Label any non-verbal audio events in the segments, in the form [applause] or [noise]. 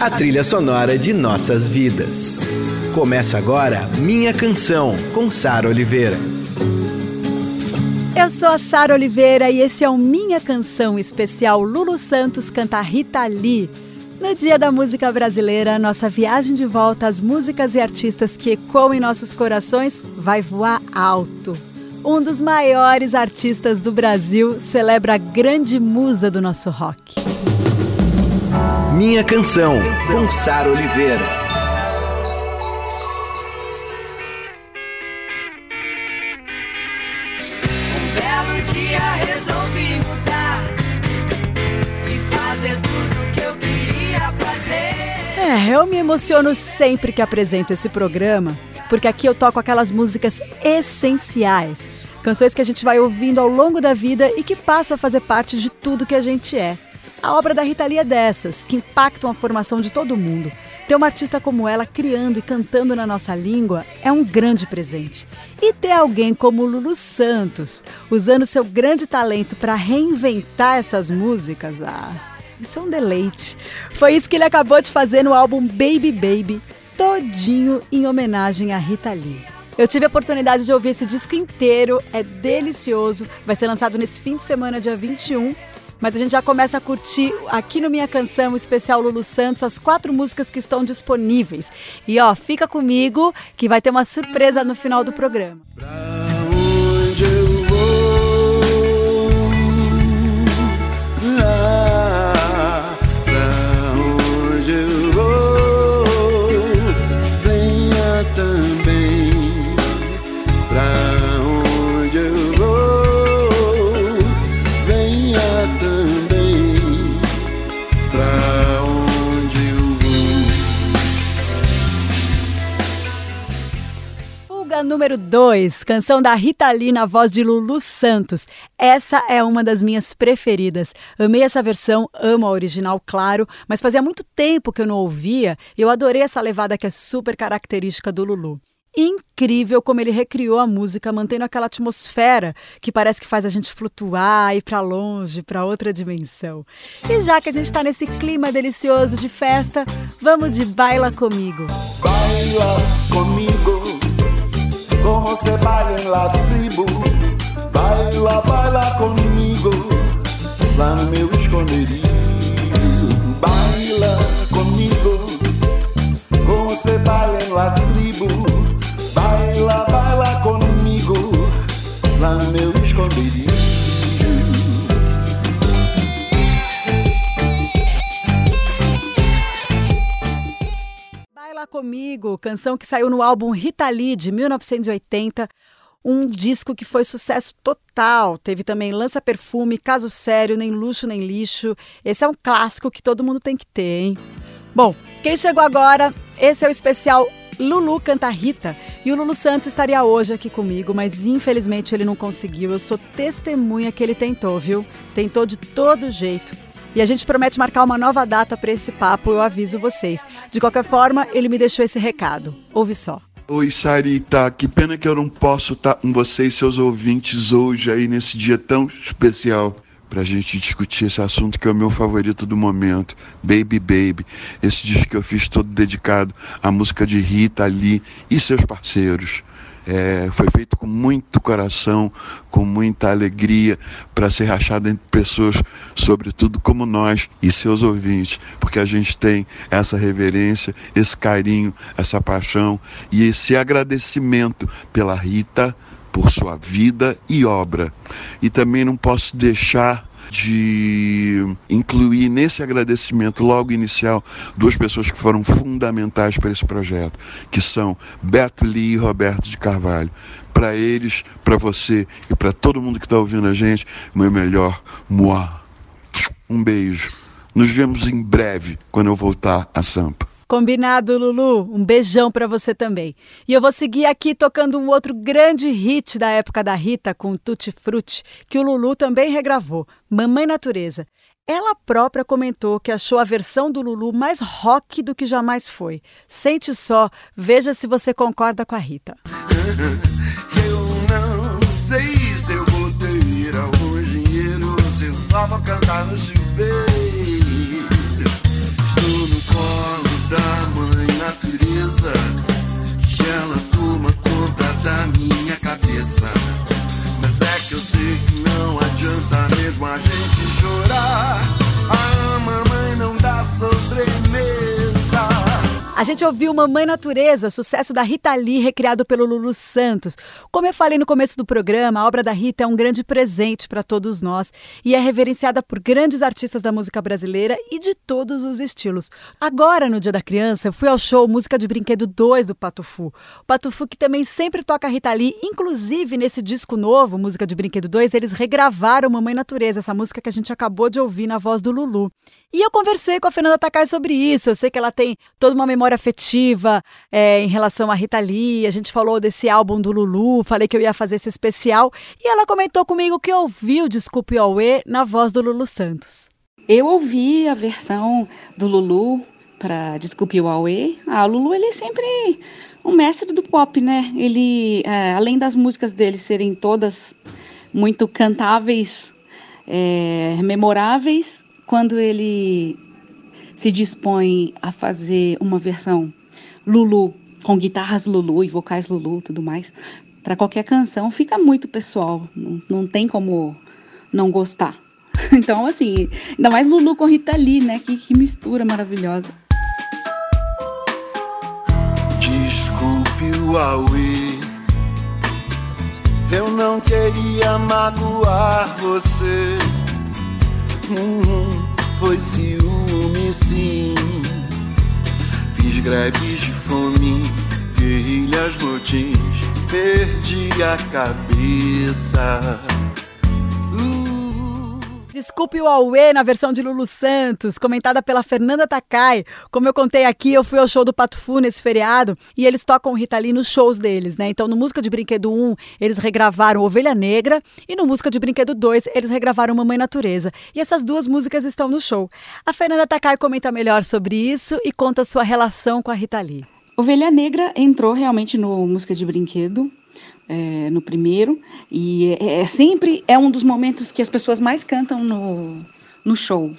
a trilha sonora de nossas vidas. Começa agora Minha Canção, com Sara Oliveira. Eu sou a Sara Oliveira e esse é o Minha Canção especial Lulu Santos canta Rita Lee. No Dia da Música Brasileira, nossa viagem de volta às músicas e artistas que ecoam em nossos corações vai voar alto. Um dos maiores artistas do Brasil celebra a grande musa do nosso rock. Minha Canção, com Sara Oliveira. Um belo dia resolvi mudar e fazer tudo que eu queria fazer. É, eu me emociono sempre que apresento esse programa, porque aqui eu toco aquelas músicas essenciais, canções que a gente vai ouvindo ao longo da vida e que passam a fazer parte de tudo que a gente é. A obra da Rita Lee é dessas, que impactam a formação de todo mundo. Ter uma artista como ela criando e cantando na nossa língua é um grande presente. E ter alguém como Lulu Santos, usando seu grande talento para reinventar essas músicas, ah, isso é um deleite. Foi isso que ele acabou de fazer no álbum Baby Baby, todinho em homenagem a Rita Lee. Eu tive a oportunidade de ouvir esse disco inteiro, é delicioso. Vai ser lançado nesse fim de semana, dia 21. Mas a gente já começa a curtir aqui no Minha Canção, o especial Lulu Santos, as quatro músicas que estão disponíveis. E ó, fica comigo que vai ter uma surpresa no final do programa. Fuga número 2, canção da Rita Lee na voz de Lulu Santos. Essa é uma das minhas preferidas. Amei essa versão, amo a original, claro, mas fazia muito tempo que eu não ouvia e eu adorei essa levada que é super característica do Lulu. Incrível como ele recriou a música, mantendo aquela atmosfera que parece que faz a gente flutuar, ir para longe, para outra dimensão. E já que a gente está nesse clima delicioso de festa, vamos de Baila Comigo. Baila comigo, como se baila en la tribu. Baila, baila comigo, lá no meu esconderijo. Baila comigo, como se baila en la tribu. Baila, baila comigo, lá no meu Comigo, canção que saiu no álbum Rita Lee de 1980, um disco que foi sucesso total. Teve também Lança Perfume, Caso Sério, Nem Luxo Nem Lixo. Esse é um clássico que todo mundo tem que ter, hein? Bom, quem chegou agora, esse é o especial Lulu Canta Rita. E o Lulu Santos estaria hoje aqui comigo, mas infelizmente ele não conseguiu. Eu sou testemunha que ele tentou, viu? Tentou de todo jeito. E a gente promete marcar uma nova data para esse papo, eu aviso vocês. De qualquer forma, ele me deixou esse recado. Ouve só. Oi, Sarita, que pena que eu não posso estar com vocês, seus ouvintes, hoje aí nesse dia tão especial pra gente discutir esse assunto que é o meu favorito do momento, Baby Baby. Esse disco que eu fiz todo dedicado à música de Rita Lee e seus parceiros. É, foi feito com muito coração, com muita alegria, para ser rachado entre pessoas, sobretudo como nós e seus ouvintes, porque a gente tem essa reverência, esse carinho, essa paixão e esse agradecimento pela Rita, por sua vida e obra. E também não posso deixar de incluir nesse agradecimento logo inicial duas pessoas que foram fundamentais para esse projeto, que são Beto Lee e Roberto de Carvalho. Para eles, para você e para todo mundo que está ouvindo a gente, meu melhor moi. Um beijo. Nos vemos em breve quando eu voltar a Sampa. Combinado, Lulu. Um beijão para você também. E eu vou seguir aqui tocando um outro grande hit da época da Rita com Tutti Frutti, que o Lulu também regravou, Mamãe Natureza. Ela própria comentou que achou a versão do Lulu mais rock do que jamais foi. Sente só, veja se você concorda com a Rita. [laughs] Eu não sei se eu vou ter algum dinheiro se eu só vou cantar no chuveiro. sun. A gente ouviu Mamãe Natureza, sucesso da Rita Lee, recriado pelo Lulu Santos. Como eu falei no começo do programa, a obra da Rita é um grande presente para todos nós e é reverenciada por grandes artistas da música brasileira e de todos os estilos. Agora, no Dia da Criança, eu fui ao show Música de Brinquedo 2 do Patufu. O Patufu que também sempre toca a Rita Lee, inclusive nesse disco novo, Música de Brinquedo 2, eles regravaram Mamãe Natureza, essa música que a gente acabou de ouvir na voz do Lulu. E eu conversei com a Fernanda Takai sobre isso. Eu sei que ela tem toda uma memória afetiva é, em relação à Rita Lee. A gente falou desse álbum do Lulu, falei que eu ia fazer esse especial. E ela comentou comigo que ouviu Desculpe Aue na voz do Lulu Santos. Eu ouvi a versão do Lulu para Desculpe o Aue. Ah, o Lulu ele é sempre um mestre do pop, né? Ele, é, além das músicas dele serem todas muito cantáveis, é, memoráveis, quando ele se dispõe a fazer uma versão Lulu, com guitarras Lulu e vocais Lulu tudo mais, para qualquer canção fica muito pessoal, não, não tem como não gostar. [laughs] Então, assim, ainda mais Lulu com Rita Lee, né? Que, que mistura maravilhosa. Desculpe o Aue, eu não queria magoar você. Hum, foi ciúme, Fiz greves de fome, guerrilhas, motins, perdi a cabeça. Desculpe o Aue na versão de Lulu Santos, comentada pela Fernanda Takai. Como eu contei aqui, eu fui ao show do Pato Fu nesse feriado e eles tocam Rita Lee nos shows deles, né? Então, no Música de Brinquedo 1, eles regravaram Ovelha Negra e no Música de Brinquedo 2, eles regravaram Mamãe Natureza. E essas duas músicas estão no show. A Fernanda Takai comenta melhor sobre isso e conta sua relação com a Rita Lee. Ovelha Negra entrou realmente no Música de Brinquedo, é, no primeiro, e é, é, sempre é um dos momentos que as pessoas mais cantam no, no show.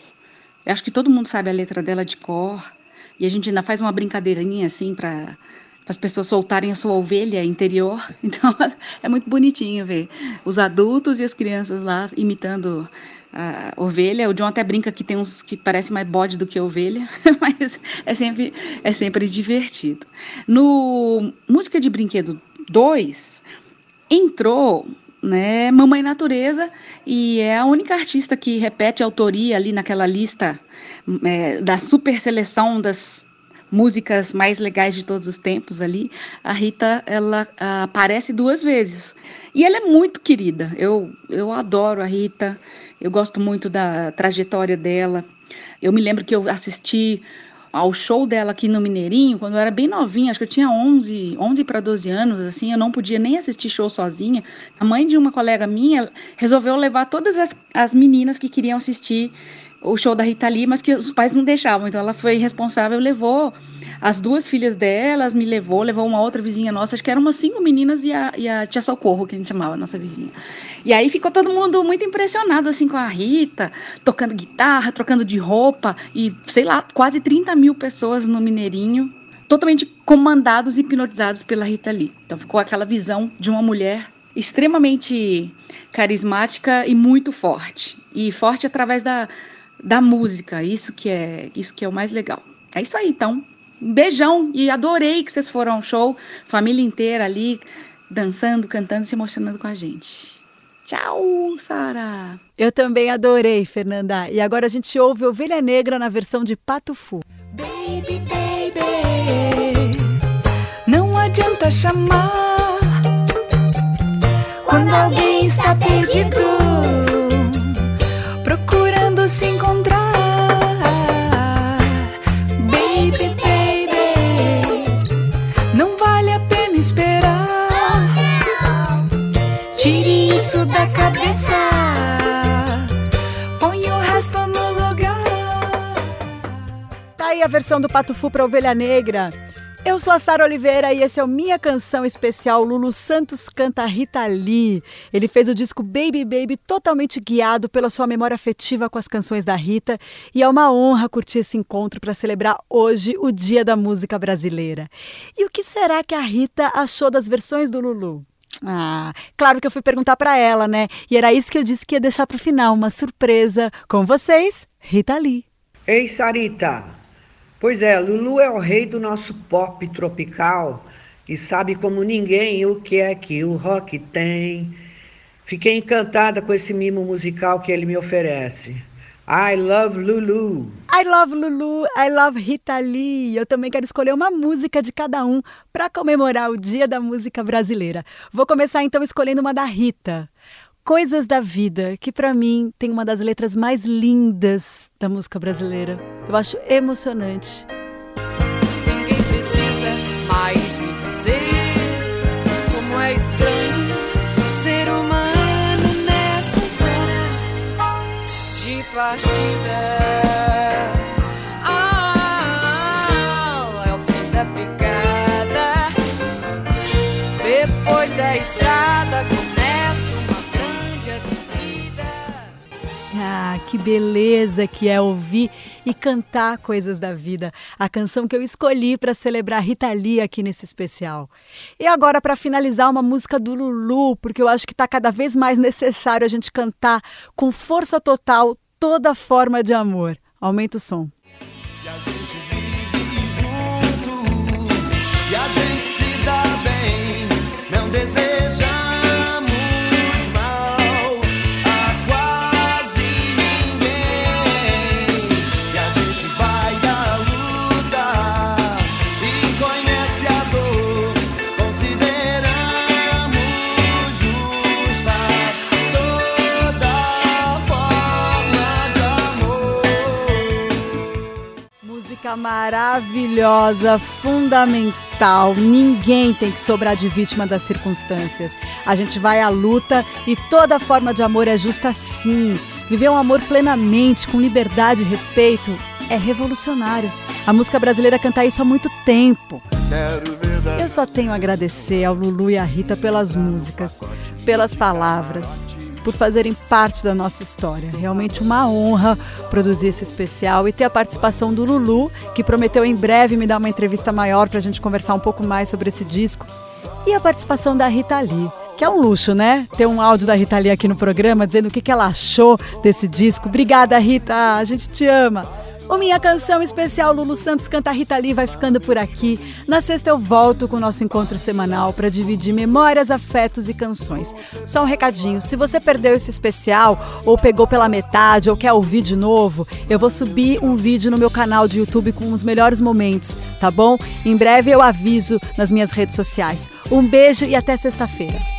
Eu acho que todo mundo sabe a letra dela de cor, e a gente ainda faz uma brincadeirinha assim para as pessoas soltarem a sua ovelha interior. [laughs] Então é muito bonitinho ver os adultos e as crianças lá imitando a ovelha. O John até brinca que tem uns que parecem mais bode do que ovelha, [laughs] mas é sempre, é sempre divertido. No Música de Brinquedo 2, entrou né, Mamãe Natureza e é a única artista que repete autoria ali naquela lista é, da super seleção das músicas mais legais de todos os tempos ali. A Rita ela aparece duas vezes e ela é muito querida. Eu eu adoro a Rita. Eu gosto muito da trajetória dela. Eu me lembro que eu assisti ao show dela aqui no Mineirinho, quando eu era bem novinha, acho que eu tinha 11, 11 para 12 anos, assim, eu não podia nem assistir show sozinha. A mãe de uma colega minha resolveu levar todas as, as meninas que queriam assistir o show da Rita Lee, mas que os pais não deixavam. Então ela foi responsável, levou as duas filhas delas, me levou, levou uma outra vizinha nossa, acho que eram umas cinco meninas e a, e a tia Socorro, que a gente chamava, a nossa vizinha. E aí ficou todo mundo muito impressionado, assim, com a Rita, tocando guitarra, trocando de roupa, e sei lá, quase 30 mil pessoas no Mineirinho, totalmente comandados e hipnotizados pela Rita Lee. Então ficou aquela visão de uma mulher extremamente carismática e muito forte. E forte através da, da música, isso que é isso que é o mais legal. É isso aí, então. Um beijão e adorei que vocês foram ao show, família inteira ali dançando, cantando, se emocionando com a gente. Tchau, Sara. Eu também adorei, Fernanda. E agora a gente ouve Ovelha Negra na versão de Pato Fu. Baby, baby, não adianta chamar quando alguém está perdido, isso da cabeça, põe o resto no lugar. Tá aí a versão do Pato Fu para Ovelha Negra. Eu sou a Sara Oliveira e esse é o Minha Canção Especial. Lulu Santos canta Rita Lee. Ele fez o disco Baby Baby totalmente guiado pela sua memória afetiva com as canções da Rita e é uma honra curtir esse encontro para celebrar hoje o Dia da Música Brasileira. E o que será que a Rita achou das versões do Lulu? Ah, claro que eu fui perguntar para ela, né? E era isso que eu disse que ia deixar para o final, uma surpresa com vocês, Rita Lee. Ei, Sarita, Pois é, Lulu é o rei do nosso pop tropical e sabe como ninguém o que é que o rock tem. Fiquei encantada com esse mimo musical que ele me oferece. I love Lulu. I love Lulu, I love Rita Lee. Eu também quero escolher uma música de cada um para comemorar o Dia da Música Brasileira. Vou começar então escolhendo uma da Rita. Coisas da Vida, que para mim tem uma das letras mais lindas da música brasileira. Eu acho emocionante. Ninguém precisa mais me dizer como é estranho ser humano nessas horas de partida. Que beleza que é ouvir e cantar coisas da vida. A canção que eu escolhi para celebrar Rita Lee aqui nesse especial. E agora para finalizar uma música do Lulu, porque eu acho que está cada vez mais necessário a gente cantar com força total toda forma de amor. Aumenta o som. E a gente vive junto e a gente se dá bem. Não desejamos maravilhosa, fundamental. Ninguém tem que sobrar de vítima das circunstâncias. A gente vai à luta e toda forma de amor é justa sim. Viver um amor plenamente, com liberdade e respeito, é revolucionário. A música brasileira canta isso há muito tempo. Eu só tenho a agradecer ao Lulu e à Rita pelas músicas, pelas palavras, por fazerem parte da nossa história. Realmente uma honra produzir esse especial e ter a participação do Lulu, que prometeu em breve me dar uma entrevista maior para a gente conversar um pouco mais sobre esse disco. E a participação da Rita Lee. Que é um luxo, né? Ter um áudio da Rita Lee aqui no programa dizendo o que ela achou desse disco. Obrigada, Rita. A gente te ama. O Minha Canção Especial Lulu Santos Canta Rita Lee vai ficando por aqui. Na sexta eu volto com o nosso encontro semanal para dividir memórias, afetos e canções. Só um recadinho, se você perdeu esse especial ou pegou pela metade ou quer ouvir de novo, eu vou subir um vídeo no meu canal de YouTube com os melhores momentos, tá bom? Em breve eu aviso nas minhas redes sociais. Um beijo e até sexta-feira.